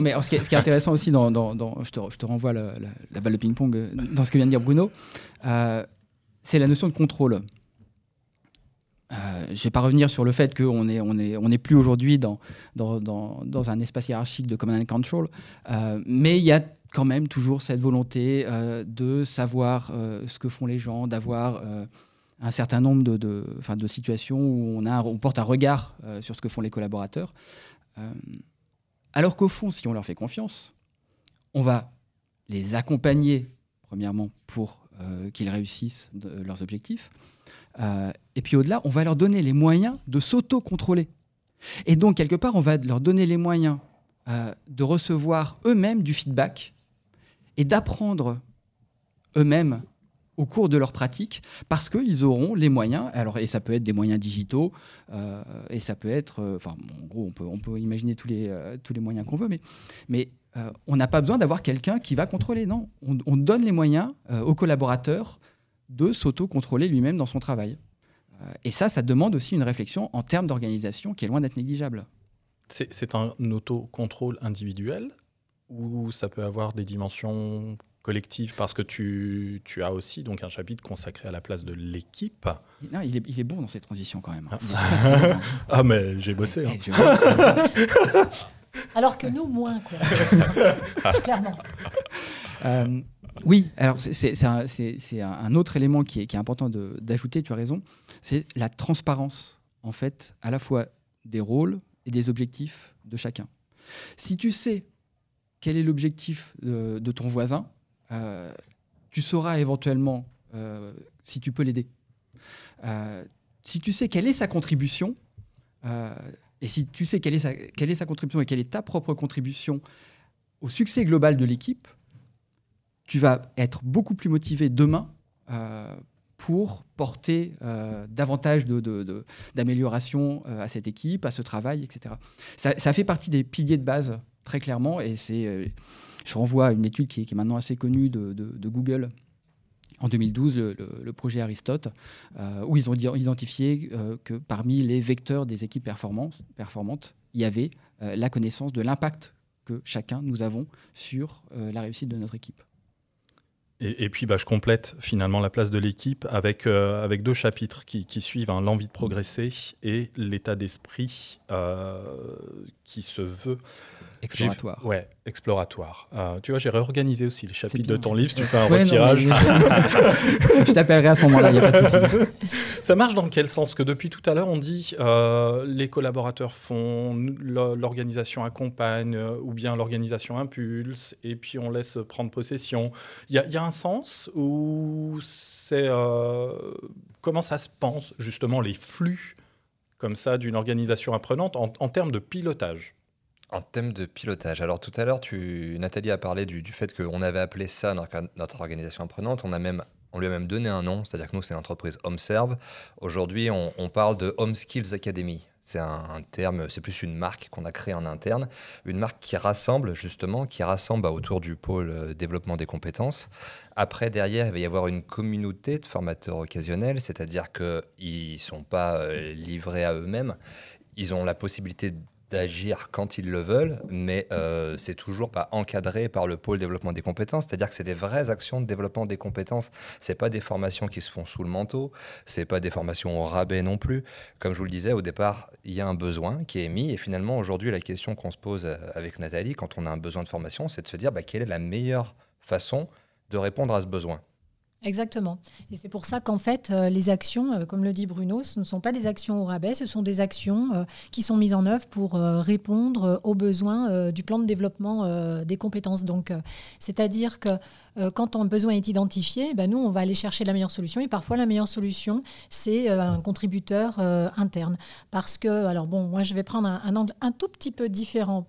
mais ce, qui est, intéressant aussi, dans, je, te, je, te, renvoie la, la, balle de ping-pong dans ce que vient de dire Bruno, c'est la notion de contrôle. Euh, je ne vais pas revenir sur le fait qu'on n'est plus aujourd'hui dans, un espace hiérarchique de command and control, euh, mais il y a quand même toujours cette volonté euh, de savoir ce que font les gens, d'avoir un certain nombre de, situations où on porte un regard sur ce que font les collaborateurs. alors qu'au fond, si on leur fait confiance, on va les accompagner, premièrement, pour qu'ils réussissent leurs objectifs. Euh, et puis au-delà, on va leur donner les moyens de s'auto-contrôler. Et donc, quelque part, on va leur donner les moyens euh, de recevoir eux-mêmes du feedback et d'apprendre eux-mêmes au cours de leur pratique, parce qu'ils auront les moyens, alors, et ça peut être des moyens digitaux, euh, et ça peut être, enfin, en gros, on peut, imaginer tous les, tous les moyens qu'on veut, mais, on n'a pas besoin d'avoir quelqu'un qui va contrôler, non. On, on donne les moyens aux collaborateurs de s'auto-contrôler lui-même dans son travail. Euh, et ça, ça demande aussi une réflexion en termes d'organisation qui est loin d'être négligeable. C'est un autocontrôle individuel ou ça peut avoir des dimensions collective parce que tu, tu, as aussi donc un chapitre consacré à la place de l'équipe? Non, il est, il est, bon dans ces transitions quand même. Ah, [LAUGHS] ah mais j'ai bossé. Hein. Alors que nous, moins, quoi. [LAUGHS] Clairement. Euh, oui, alors c'est un, autre élément qui est, important d'ajouter, tu as raison, c'est la transparence, en fait, à la fois des rôles et des objectifs de chacun. Si tu sais quel est l'objectif de, ton voisin, euh, tu sauras éventuellement euh, si tu peux l'aider. Euh, si tu sais quelle est sa contribution, et si tu sais quelle est sa contribution et quelle est ta propre contribution au succès global de l'équipe, tu vas être beaucoup plus motivé demain pour porter davantage d'amélioration de, à cette équipe, à ce travail, etc. Ça, fait partie des piliers de base très clairement. Euh, je renvoie à une étude qui est, maintenant assez connue de, Google en 2012, le, projet Aristote, euh, où ils ont identifié euh, que parmi les vecteurs des équipes performantes il y avait la connaissance de l'impact que chacun nous avons sur la réussite de notre équipe. Et, puis, bah, je complète finalement la place de l'équipe avec, avec deux chapitres qui, suivent hein, l'envie de progresser et l'état d'esprit qui se veut Exploratoire. Ouais, exploratoire. Euh, tu vois, j'ai réorganisé aussi les chapitres de ton livre. Si tu fais un retirage. je t'appellerai à ce moment-là, il n'y a pas de souci. [LAUGHS] Ça marche dans quel sens? Parce que depuis tout à l'heure, on dit euh, les collaborateurs font, l'organisation accompagne, euh, ou bien l'organisation impulse, et puis on laisse prendre possession. Il y, a un sens où c'est. comment ça se pense, justement, les flux comme ça d'une organisation apprenante en termes de pilotage? En thème de pilotage. Alors tout à l'heure, tu, Nathalie a parlé du, fait qu'on avait appelé ça notre, organisation apprenante. On, a même, on lui a même donné un nom, c'est-à-dire que nous, c'est l'entreprise HomeServe. Aujourd'hui, on, parle de Home Skills Academy. C'est un, terme, c'est plus une marque qu'on a créée en interne, une marque qui rassemble justement, qui rassemble bah, autour du pôle euh, développement des compétences. Après, derrière, il va y avoir une communauté de formateurs occasionnels, c'est-à-dire qu'ils ne sont pas euh, livrés à eux-mêmes, ils ont la possibilité d'agir quand ils le veulent, mais euh, c'est toujours pas encadré par le pôle développement des compétences. C'est-à-dire que c'est des vraies actions de développement des compétences. C'est pas des formations qui se font sous le manteau. C'est pas des formations au rabais non plus. Comme je vous le disais au départ, il y a un besoin qui est émis, et finalement aujourd'hui la question qu'on se pose euh, avec Nathalie quand on a un besoin de formation, c'est de se dire bah, quelle est la meilleure façon de répondre à ce besoin? Exactement. Et c'est pour ça qu'en fait, euh, les actions, euh, comme le dit Bruno, ce ne sont pas des actions au rabais, ce sont des actions euh, qui sont mises en œuvre pour répondre aux besoins du plan de développement des compétences. Donc, c'est-à-dire que quand un besoin est identifié, ben nous, on va aller chercher la meilleure solution. Et parfois, la meilleure solution, c'est un contributeur interne. Parce que, alors bon, moi, je vais prendre un angle un tout petit peu différent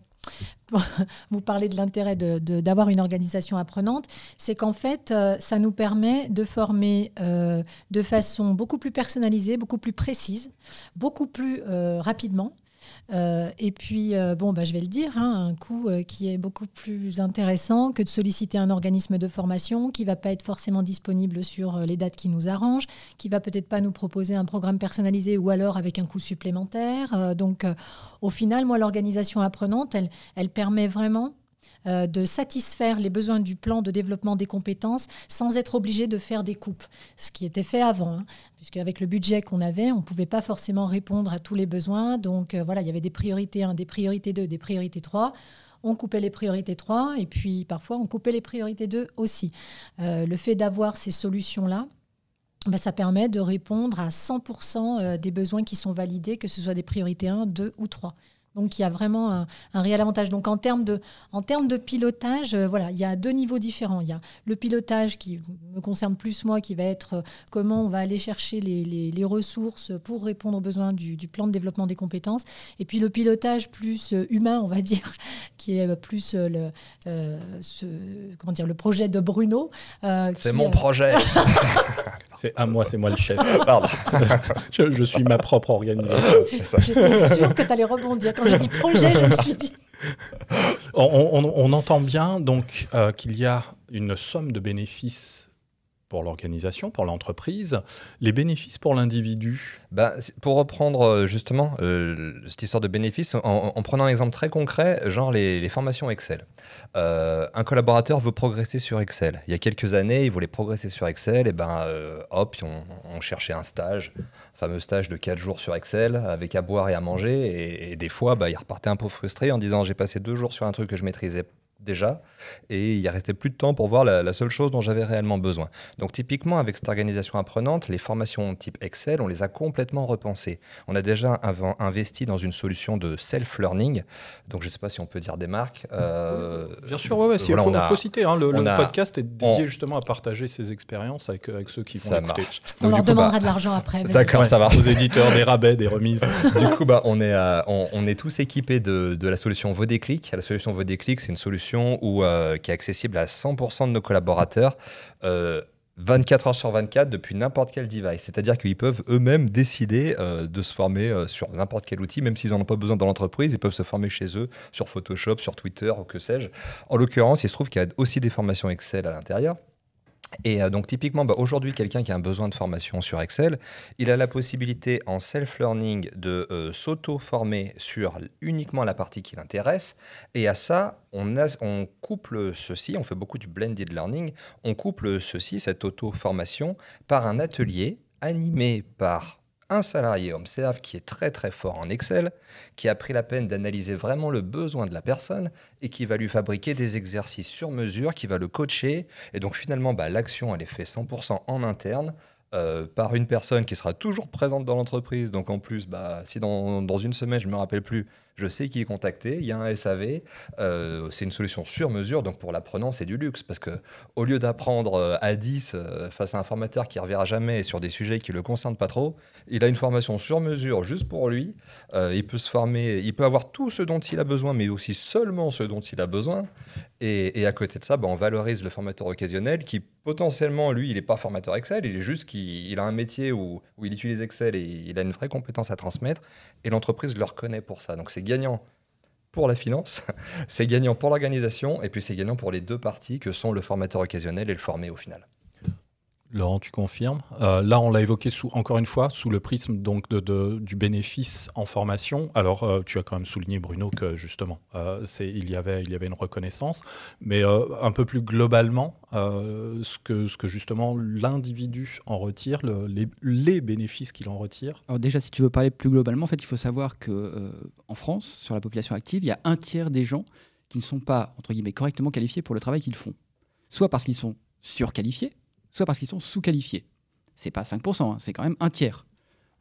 vous parlez de l'intérêt d'avoir une organisation apprenante, c'est qu'en fait, euh, ça nous permet de former euh, de façon beaucoup plus personnalisée, beaucoup plus précise, beaucoup plus euh, rapidement. Euh, et puis, euh, bon, bah, je vais le dire, hein, un coût euh, qui est beaucoup plus intéressant que de solliciter un organisme de formation qui va pas être forcément disponible sur les dates qui nous arrangent, qui va peut-être pas nous proposer un programme personnalisé ou alors avec un coût supplémentaire. donc, au final, moi, l'organisation apprenante, elle, elle permet vraiment euh, de satisfaire les besoins du plan de développement des compétences sans être obligé de faire des coupes, ce qui était fait avant, hein, puisque avec le budget qu'on avait, on ne pouvait pas forcément répondre à tous les besoins. Donc euh, voilà, il y avait des priorités 1, des priorités 2, des priorités 3 on coupait les priorités 3 et puis parfois on coupait les priorités 2 aussi. Euh, le fait d'avoir ces solutions-là, ben, ça permet de répondre à 100% des besoins qui sont validés, que ce soit des priorités 1, 2 ou 3. Donc il y a vraiment un, réel avantage. Donc en termes de, en termes de pilotage, euh, voilà, il y a deux niveaux différents. Il y a le pilotage qui me concerne plus moi, qui va être euh, comment on va aller chercher les, les, ressources pour répondre aux besoins du, du, plan de développement des compétences. Et puis le pilotage plus euh, humain, on va [LAUGHS] dire, qui est plus le, ce, comment dire, le projet de Bruno. c'est mon projet. [LAUGHS] c'est à moi, c'est moi le chef. Pardon. [LAUGHS] je, je, suis ma propre organisation. J'étais sûre que tu allais rebondir quand projet, je me suis dit. [LAUGHS] On, entend bien donc euh, qu'il y a une somme de bénéfices pour l'organisation, pour l'entreprise, les bénéfices pour l'individu bah, Pour reprendre euh, justement euh, cette histoire de bénéfices, en, prenant un exemple très concret, genre les, formations Excel. Euh, un collaborateur veut progresser sur Excel. Il y a quelques années, il voulait progresser sur Excel, et ben hop, on, cherchait un stage, un fameux stage de 4 jours sur Excel, avec à boire et à manger, et, des fois, bah, il repartait un peu frustré en disant j'ai passé deux jours sur un truc que je maîtrisais déjà, et il restait plus de temps pour voir la, seule chose dont j'avais réellement besoin. Donc typiquement, avec cette organisation apprenante, les formations type Excel, on les a complètement repensées. On a déjà avant investi dans une solution de self-learning, donc je ne sais pas si on peut dire des marques. Euh, Bien sûr, ouais, il faut, citer, hein, le, podcast est dédié justement à partager ses expériences avec, avec ceux qui vont écouter. On leur demandera bah, de l'argent après. D'accord, ça va. Aux éditeurs, des rabais, des remises. [LAUGHS] du coup, bah, on, est, on, est tous équipés de, de la solution Vodéclic. La solution Vodéclic, c'est une solution euh, qui est accessible à 100% de nos collaborateurs. 24 euh, heures sur 24 depuis n'importe quel device. C'est-à-dire qu'ils peuvent eux-mêmes décider euh, de se former sur n'importe quel outil, même s'ils n'en ont pas besoin dans l'entreprise, ils peuvent se former chez eux sur Photoshop, sur Twitter ou que sais-je. En l'occurrence, il se trouve qu'il y a aussi des formations Excel à l'intérieur. Et euh, donc typiquement, bah, aujourd'hui, quelqu'un qui a un besoin de formation sur Excel, il a la possibilité en self-learning de euh, s'auto-former sur uniquement la partie qui l'intéresse. Et à ça, on, on, couple ceci, on fait beaucoup du blended learning, on couple ceci, cette auto-formation, par un atelier animé par un salarié Observe qui est très très fort en Excel, qui a pris la peine d'analyser vraiment le besoin de la personne et qui va lui fabriquer des exercices sur mesure, qui va le coacher. Et donc finalement, bah, l'action, elle est faite 100% en interne. Euh, par une personne qui sera toujours présente dans l'entreprise. Donc en plus, bah, si dans, dans, une semaine, je ne me rappelle plus, je sais qui est contacté, il y a un SAV, euh, c'est une solution sur mesure, donc pour l'apprenant, c'est du luxe, parce que au lieu d'apprendre euh, à 10 euh, face à un formateur qui ne reverra jamais sur des sujets qui ne le concernent pas trop, il a une formation sur mesure juste pour lui, il peut se former, il peut avoir tout ce dont il a besoin, mais aussi seulement ce dont il a besoin, et, à côté de ça, bah, on valorise le formateur occasionnel qui potentiellement, lui, il n'est pas formateur Excel, il est juste qu'il a un métier où, où, il utilise Excel et il a une vraie compétence à transmettre, et l'entreprise le reconnaît pour ça. Donc c'est gagnant pour la finance, [LAUGHS] c'est gagnant pour l'organisation, et puis c'est gagnant pour les deux parties que sont le formateur occasionnel et le formé au final. Laurent, tu confirmes euh, Là, on l'a évoqué encore une fois sous le prisme donc du bénéfice en formation. Alors, euh, tu as quand même souligné, Bruno, que justement, euh, il, y avait, une reconnaissance, mais un peu plus globalement, ce, que, ce que justement l'individu en retire, les, les, bénéfices qu'il en retire. Alors déjà, si tu veux parler plus globalement, en fait, il faut savoir que en France, sur la population active, il y a un tiers des gens qui ne sont pas entre guillemets correctement qualifiés pour le travail qu'ils font, soit parce qu'ils sont surqualifiés parce qu'ils sont sous-qualifiés. C'est pas 5%, hein, c'est quand même un tiers.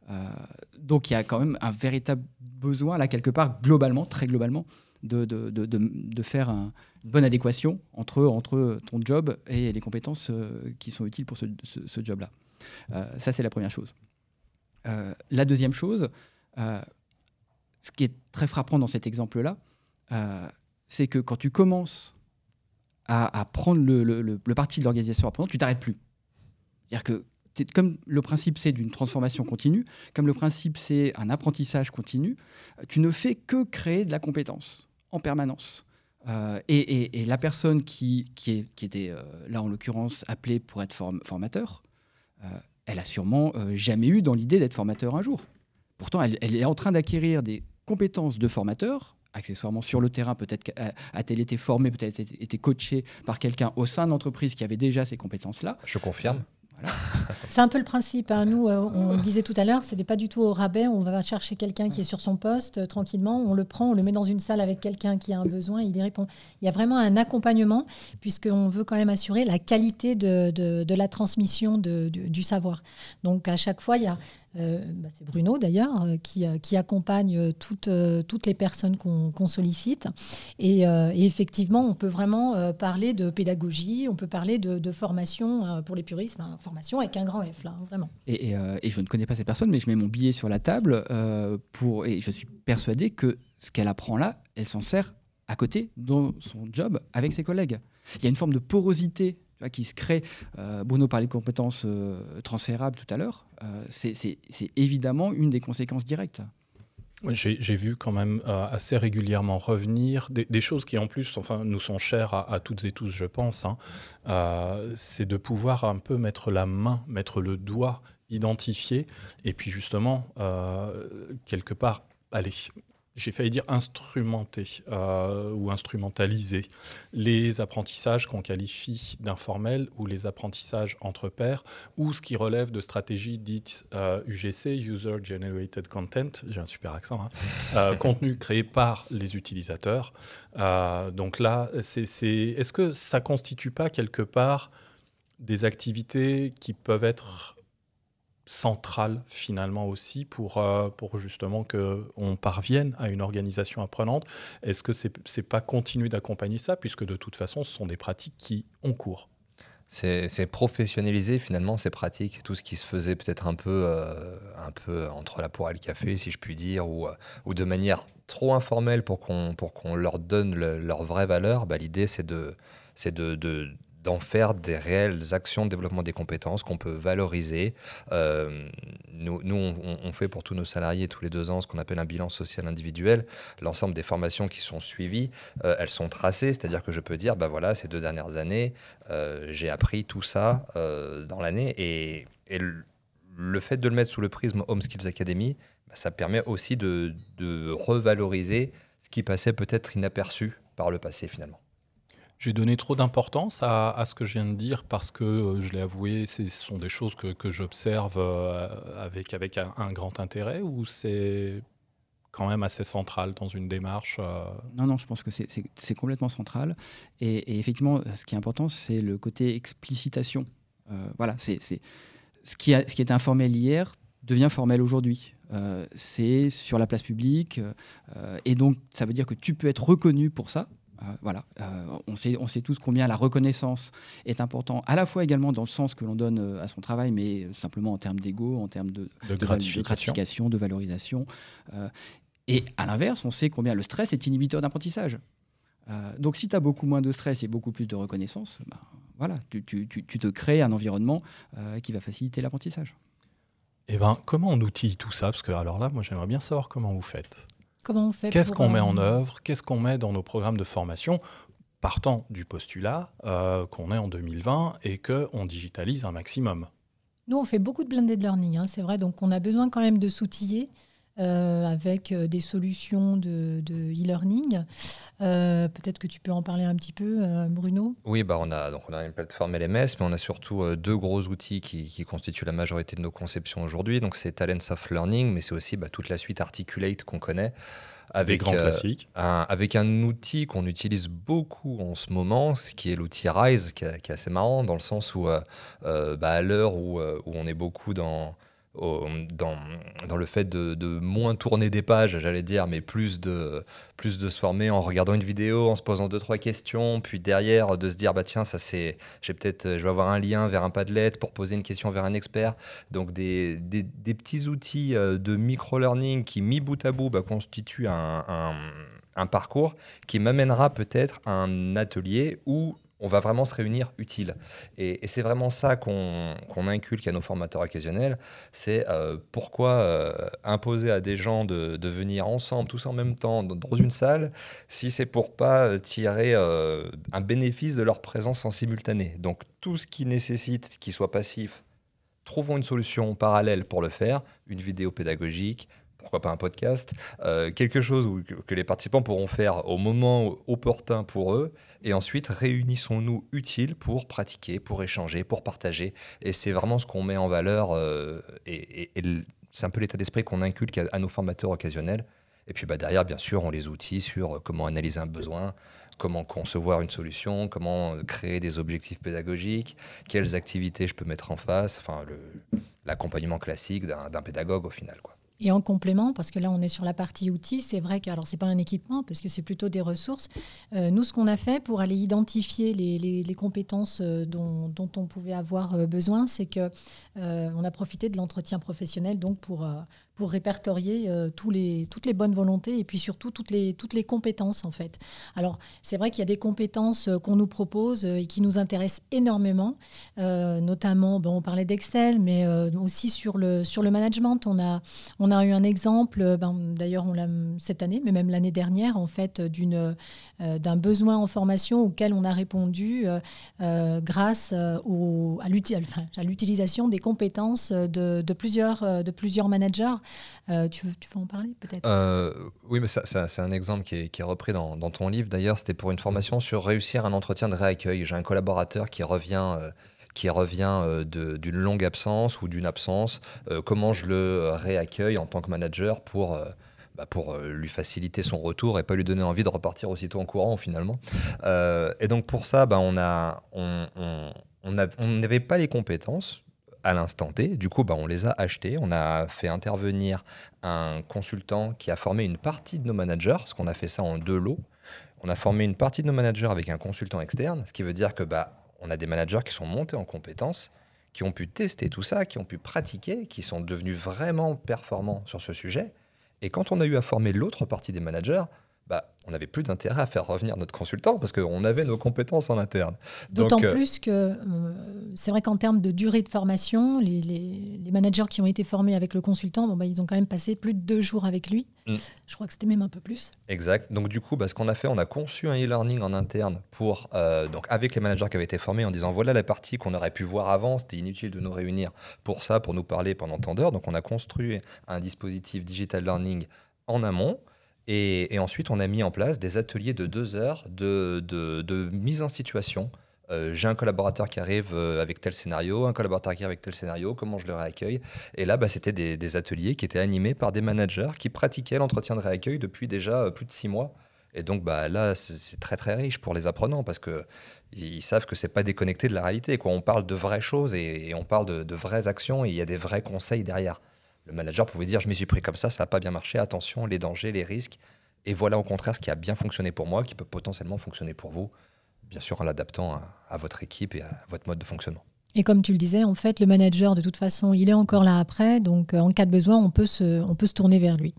Euh, donc il y a quand même un véritable besoin, là, quelque part, globalement, très globalement, de, faire une bonne adéquation entre, ton job et les compétences euh, qui sont utiles pour ce, job-là. Euh, ça, c'est la première chose. la deuxième chose, ce qui est très frappant dans cet exemple-là, c'est que quand tu commences à, prendre le, parti de l'organisation tu t'arrêtes plus. C'est-à-dire que comme le principe c'est d'une transformation continue, comme le principe c'est un apprentissage continu, tu ne fais que créer de la compétence en permanence. Euh, et, la personne qui, qui, qui était euh, là en l'occurrence appelée pour être formateur, euh, elle a sûrement jamais eu dans l'idée d'être formateur un jour. Pourtant, elle, est en train d'acquérir des compétences de formateur accessoirement sur le terrain, peut-être a-t-elle été formée, peut-être été coachée par quelqu'un au sein de l'entreprise qui avait déjà ces compétences-là. Je confirme. [LAUGHS] C'est un peu le principe. Hein. Nous, euh, on disait tout à l'heure, ce n'est pas du tout au rabais. On va chercher quelqu'un qui est sur son poste euh, tranquillement. On le prend, on le met dans une salle avec quelqu'un qui a un besoin. Il y répond. Il y a vraiment un accompagnement puisqu'on veut quand même assurer la qualité de, de, la transmission de, du savoir. Donc à chaque fois, il y a bah, c'est Bruno d'ailleurs euh, qui, euh, qui, accompagne toutes, les personnes qu'on sollicite. Et, effectivement, on peut vraiment parler de pédagogie, on peut parler de, formation pour les puristes, hein, formation avec un grand F, là, vraiment. Et, et, je ne connais pas cette personne, mais je mets mon billet sur la table pour, et je suis persuadé que ce qu'elle apprend là, elle s'en sert à côté dans son job avec ses collègues. Il y a une forme de porosité qui se crée. Euh, Bruno parlait de compétences euh, transférables tout à l'heure. Euh, c'est évidemment une des conséquences directes. J'ai vu quand même euh, assez régulièrement revenir des, choses qui en plus enfin, nous sont chères à, toutes et tous, je pense. Hein. C'est de pouvoir un peu mettre la main, mettre le doigt, identifier, et puis justement, quelque part, allez, j'ai failli dire instrumenter euh, ou instrumentaliser les apprentissages qu'on qualifie d'informels ou les apprentissages entre pairs ou ce qui relève de stratégies dites UGC, euh, User Generated Content, j'ai un super accent, hein, euh, [LAUGHS] contenu créé par les utilisateurs. donc là, c'est, est-ce que ça constitue pas quelque part des activités qui peuvent être centrale finalement aussi pour, euh, pour justement qu'on parvienne à une organisation apprenante Est-ce que c'est n'est pas continuer d'accompagner ça puisque de toute façon ce sont des pratiques qui ont cours? C'est professionnaliser finalement ces pratiques, tout ce qui se faisait peut-être un peu, euh, un peu entre la poire et le café, si je puis dire, ou, euh, ou de manière trop informelle pour qu'on qu'on leur donne leur vraie valeur. Bah, L'idée, c'est de, de d'en faire des réelles actions de développement des compétences qu'on peut valoriser. Euh, nous, on, fait pour tous nos salariés tous les deux ans ce qu'on appelle un bilan social individuel. L'ensemble des formations qui sont suivies, euh, elles sont tracées, c'est-à-dire que je peux dire, bah voilà, ces deux dernières années, euh, j'ai appris tout ça dans l'année et, le, fait de le mettre sous le prisme Home Skills Academy, bah, ça permet aussi de revaloriser ce qui passait peut-être inaperçu par le passé finalement. J'ai donné trop d'importance à, ce que je viens de dire parce que, euh, je l'ai avoué, ce sont des choses que, j'observe euh, avec, un, grand intérêt ou c'est quand même assez central dans une démarche euh? Non, non, je pense que c'est complètement central. Et, effectivement, ce qui est important, c'est le côté explicitation. voilà, c'est ce qui était informel hier devient formel aujourd'hui. c'est sur la place publique. et donc, ça veut dire que tu peux être reconnu pour ça. Euh, voilà, euh, on, sait, on sait tous combien la reconnaissance est importante, à la fois également dans le sens que l'on donne euh, à son travail, mais simplement en termes d'ego, en termes de, gratification. de valorisation. et à l'inverse, on sait combien le stress est inhibiteur d'apprentissage. donc si tu as beaucoup moins de stress et beaucoup plus de reconnaissance, ben, voilà, tu, tu, tu, te crées un environnement qui va faciliter l'apprentissage. Et eh ben, comment on outille tout ça? Parce que alors là, moi j'aimerais bien savoir comment vous faites. Comment on fait Qu'est-ce qu'on met en œuvre? Qu'est-ce qu'on met dans nos programmes de formation partant du postulat euh, qu'on est en 2020 et qu'on digitalise un maximum? Nous, on fait beaucoup de blended learning, hein, c'est vrai, donc on a besoin quand même de s'outiller. Euh, avec euh, des solutions de, e-learning. Euh, peut-être que tu peux en parler un petit peu, Bruno Oui, bah on, a, donc on a une plateforme LMS, mais on a surtout deux gros outils qui, constituent la majorité de nos conceptions aujourd'hui. Donc c'est Talents of Learning, mais c'est aussi bah, toute la suite Articulate qu'on connaît. Avec, grands classiques. Un, avec un outil qu'on utilise beaucoup en ce moment, ce qui est l'outil Rise, qui, est assez marrant dans le sens où, bah, à l'heure où, où, on est beaucoup dans, dans, dans, le fait de, moins tourner des pages, j'allais dire, mais plus de, plus de se former en regardant une vidéo, en se posant deux, trois questions, puis derrière de se dire, bah tiens, ça c'est, j'ai peut-être, je vais avoir un lien vers un Padlet pour poser une question vers un expert. Donc des, des, des petits outils euh, de micro-learning qui, mis bout à bout, bah, constituent un, un, un parcours qui m'amènera peut-être à un atelier où on va vraiment se réunir utile. Et, c'est vraiment ça qu'on inculque à nos formateurs occasionnels, c'est euh, pourquoi euh, imposer à des gens de, venir ensemble, tous en même temps, dans une salle, si c'est pour pas tirer euh, un bénéfice de leur présence en simultané. Donc tout ce qui nécessite qu'ils soient passifs, trouvons une solution parallèle pour le faire, une vidéo pédagogique, pourquoi pas un podcast, euh, quelque chose que les participants pourront faire au moment opportun pour eux, et ensuite réunissons-nous utiles pour pratiquer, pour échanger, pour partager, et c'est vraiment ce qu'on met en valeur, euh, et, c'est un peu l'état d'esprit qu'on inculque à, nos formateurs occasionnels, et puis bah, derrière, bien sûr, on les outils sur comment analyser un besoin, comment concevoir une solution, comment créer des objectifs pédagogiques, quelles activités je peux mettre en face, enfin l'accompagnement classique d'un pédagogue au final. Quoi. Et en complément, parce que là on est sur la partie outils, c'est vrai que alors c'est pas un équipement parce que c'est plutôt des ressources. Euh, nous, ce qu'on a fait pour aller identifier les, compétences euh, dont, on pouvait avoir euh, besoin, c'est que on a profité de l'entretien professionnel donc pour pour répertorier tous les, toutes les bonnes volontés et puis surtout toutes les, toutes les compétences en fait. Alors c'est vrai qu'il y a des compétences qu'on nous propose et qui nous intéressent énormément, notamment on parlait d'Excel, mais aussi sur le, sur le management. On a, on a eu un exemple, ben, d'ailleurs on l'a cette année, mais même l'année dernière en fait, d'un besoin en formation auquel on a répondu grâce au, à l'utilisation des compétences de, plusieurs, de plusieurs managers. Tu, veux, tu veux en parler peut-être? Oui, mais ça, c'est un exemple qui est, qui est repris dans, dans, ton livre. D'ailleurs, c'était pour une formation sur réussir un entretien de réaccueil. J'ai un collaborateur qui revient qui revient d'une longue absence ou d'une absence, comment je le réaccueille en tant que manager pour, bah, pour lui faciliter son retour et pas lui donner envie de repartir aussitôt en courant finalement. et donc pour ça, bah, on a, on, on n'avait pas les compétences à l'instant T. Du coup, bah, on les a achetées. On a fait intervenir un consultant qui a formé une partie de nos managers, parce qu'on a fait ça en deux lots. On a formé une partie de nos managers avec un consultant externe, ce qui veut dire que bah, on a des managers qui sont montés en compétences, qui ont pu tester tout ça, qui ont pu pratiquer, qui sont devenus vraiment performants sur ce sujet. Et quand on a eu à former l'autre partie des managers, bah, on n'avait plus d'intérêt à faire revenir notre consultant parce qu'on avait nos compétences en interne. D'autant euh, plus que euh, c'est vrai qu'en termes de durée de formation, les, managers qui ont été formés avec le consultant, bon, bah, ils ont quand même passé plus de deux jours avec lui. Mm. Je crois que c'était même un peu plus. Exact. Donc du coup, bah, ce qu'on a fait, on a conçu un e-learning en interne pour, euh, donc avec les managers qui avaient été formés en disant voilà la partie qu'on aurait pu voir avant, c'était inutile de nous réunir pour ça, pour nous parler pendant tant d'heures. Donc on a construit un dispositif digital learning en amont et, ensuite, on a mis en place des ateliers de deux heures de, mise en situation. Euh, j'ai un collaborateur qui arrive euh, avec tel scénario, un collaborateur qui arrive avec tel scénario, comment je le réaccueille. Et là, bah, c'était des, ateliers qui étaient animés par des managers qui pratiquaient l'entretien de réaccueil depuis déjà euh, plus de six mois. Et donc bah, là, c'est très très riche pour les apprenants parce qu'ils savent que c'est pas déconnecté de la réalité. On parle de vraies choses et, on parle de, de, vraies actions et il y a des vrais conseils derrière. Le manager pouvait dire, je m'y suis pris comme ça, ça n'a pas bien marché, attention, les dangers, les risques. Et voilà au contraire ce qui a bien fonctionné pour moi, qui peut potentiellement fonctionner pour vous, bien sûr en l'adaptant à, votre équipe et à votre mode de fonctionnement. Et comme tu le disais, en fait, le manager, de toute façon, il est encore là après, donc euh, en cas de besoin, on peut se, on peut se tourner vers lui.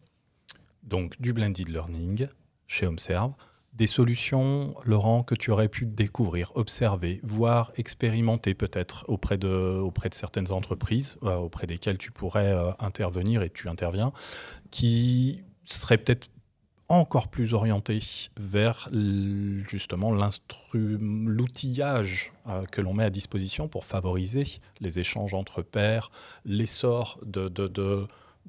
Donc du blended learning chez Observe. Des solutions, Laurent, que tu aurais pu découvrir, observer, voir, expérimenter peut-être auprès de, auprès certaines entreprises euh, auprès desquelles tu pourrais euh, intervenir et tu interviens, qui seraient peut-être encore plus orientées vers justement l'outillage euh, que l'on met à disposition pour favoriser les échanges entre pairs, l'essor de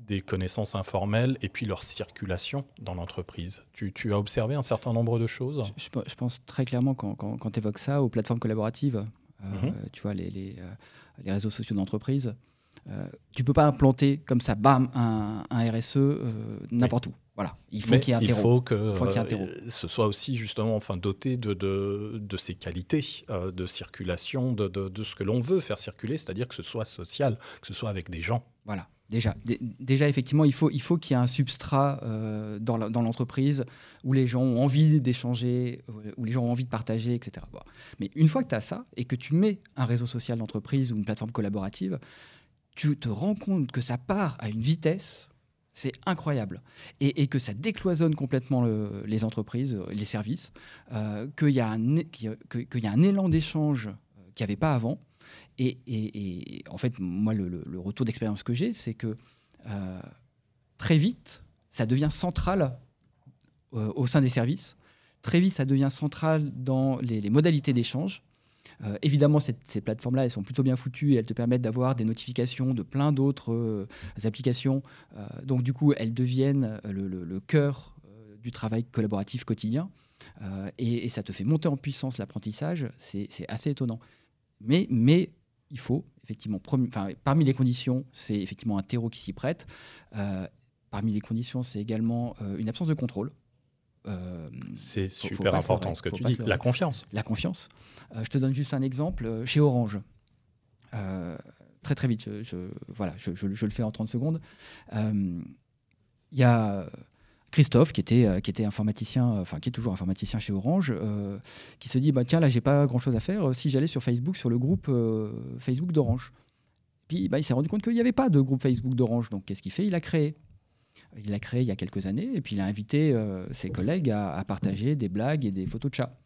des connaissances informelles et puis leur circulation dans l'entreprise. Tu, as observé un certain nombre de choses? Je, pense très clairement, quand, quand, tu évoques ça, aux plateformes collaboratives, euh, mhm. tu vois, les, les, euh, les réseaux sociaux d'entreprise, euh, tu peux pas implanter comme ça, bam, un, RSE n'importe où. Voilà, il faut qu'il y ait un terreau. Il faut que ce soit aussi justement enfin, doté de, de, de ces qualités de circulation, de, de ce que l'on veut faire circuler, c'est-à-dire que ce soit social, que ce soit avec des gens. Voilà. Déjà, déjà, effectivement, il faut, il faut qu'il y ait un substrat euh, dans l'entreprise où les gens ont envie d'échanger, euh, où les gens ont envie de partager, etc. Mais une fois que tu as ça et que tu mets un réseau social d'entreprise ou une plateforme collaborative, tu te rends compte que ça part à une vitesse, c'est incroyable, et, que ça décloisonne complètement les entreprises, les services, euh, qu'il y, y, a un élan d'échange qu'il n'y avait pas avant et, en fait, moi, le, retour d'expérience que j'ai, c'est que euh, très vite, ça devient central euh, au sein des services. Très vite, ça devient central dans les, modalités d'échange. Euh, évidemment, ces plateformes-là, elles sont plutôt bien foutues et elles te permettent d'avoir des notifications de plein d'autres applications. donc, du coup, elles deviennent le, cœur du travail collaboratif quotidien. Et, ça te fait monter en puissance l'apprentissage. C'est assez étonnant. Mais il faut effectivement, parmi les conditions, c'est effectivement un terreau qui s'y prête. Euh, parmi les conditions, c'est également euh, une absence de contrôle. Euh, c'est super important ce que tu dis, la confiance. La confiance. je te donne juste un exemple. Chez Orange, très très vite, je, voilà, je, je, le fais en 30 secondes. Il y a Christophe, qui était, euh, qui était informaticien, enfin qui est toujours informaticien chez Orange, euh, qui se dit bah, tiens, là, j'ai pas grand chose à faire. Si j'allais sur Facebook, sur le groupe euh, Facebook d'Orange. puis bah, il s'est rendu compte qu'il n'y avait pas de groupe Facebook d'Orange. Donc qu'est-ce qu'il fait? Il a créé. Il l'a créé il y a quelques années et puis il a invité euh, ses collègues à, partager des blagues et des photos de chats.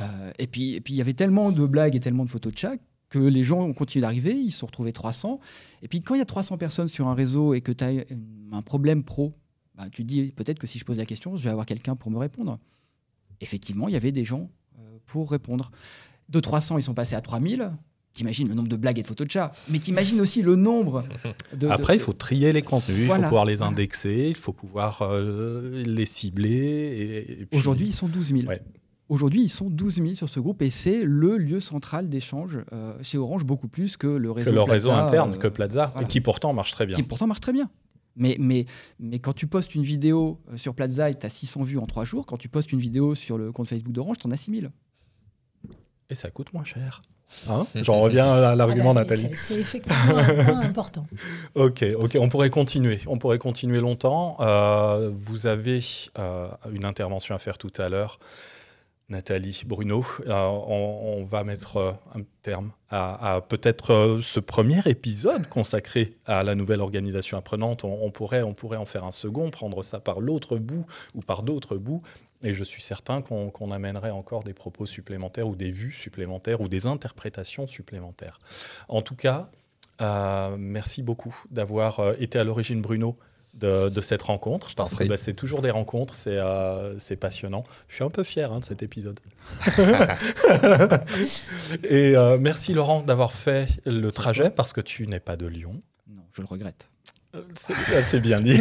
Euh, et, puis, et puis il y avait tellement de blagues et tellement de photos de chats que les gens ont continué d'arriver, ils se sont retrouvés 300. Et puis quand il y a 300 personnes sur un réseau et que tu as un problème pro, bah, tu te dis peut-être que si je pose la question, je vais avoir quelqu'un pour me répondre. Effectivement, il y avait des gens euh, pour répondre. De 300, ils sont passés à 3000. T'imagines le nombre de blagues et de photos de chats, mais t'imagines aussi le nombre [LAUGHS] de. Après, il faut trier les contenus, il faut pouvoir les indexer, il faut pouvoir euh, les cibler. Aujourd'hui, ils sont 12 000. Aujourd'hui, ils sont 12 000 sur ce groupe et c'est le lieu central d'échange euh, chez Orange, beaucoup plus que le réseau. Que le réseau interne, que Plaza, et qui pourtant marche très bien. Qui pourtant marche très bien. Mais, mais, mais quand tu postes une vidéo euh, sur Plaza et tu as 600 vues en 3 jours, quand tu postes une vidéo sur le compte Facebook d'Orange, tu en as 6000. Et ça coûte moins cher. Hein? J'en reviens à l'argument ah bah, Nathalie. C'est effectivement un point [LAUGHS] important. ok, ok, on pourrait continuer. On pourrait continuer longtemps. Euh, vous avez euh, une intervention à faire tout à l'heure. Nathalie, Bruno, euh, on, va mettre un terme à, peut-être ce premier épisode consacré à la nouvelle organisation apprenante. On, pourrait, on pourrait en faire un second, prendre ça par l'autre bout ou par d'autres bouts et je suis certain qu'on amènerait encore des propos supplémentaires ou des vues supplémentaires ou des interprétations supplémentaires. En tout cas, euh, merci beaucoup d'avoir euh, été à l'origine, Bruno, de, cette rencontre, parce que bah, c'est toujours des rencontres, euh, c'est passionnant. Je suis un peu fier hein, de cet épisode. [LAUGHS] Et merci Laurent d'avoir fait le trajet, parce que tu n'es pas de Lyon. Non, je le regrette. C'est bien dit.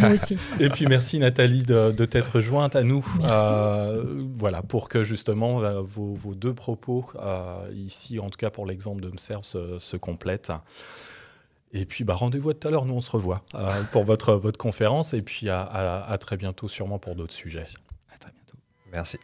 Moi aussi, Et puis merci Nathalie de, t'être jointe à nous. Euh, voilà, pour que justement euh, vos, deux propos, euh, ici en tout cas pour l'exemple de MSERV, se, se complètent. Et puis bah, rendez-vous à tout à l'heure, nous on se revoit pour votre, votre conférence et puis à, à très bientôt sûrement pour d'autres sujets. À très bientôt. Merci.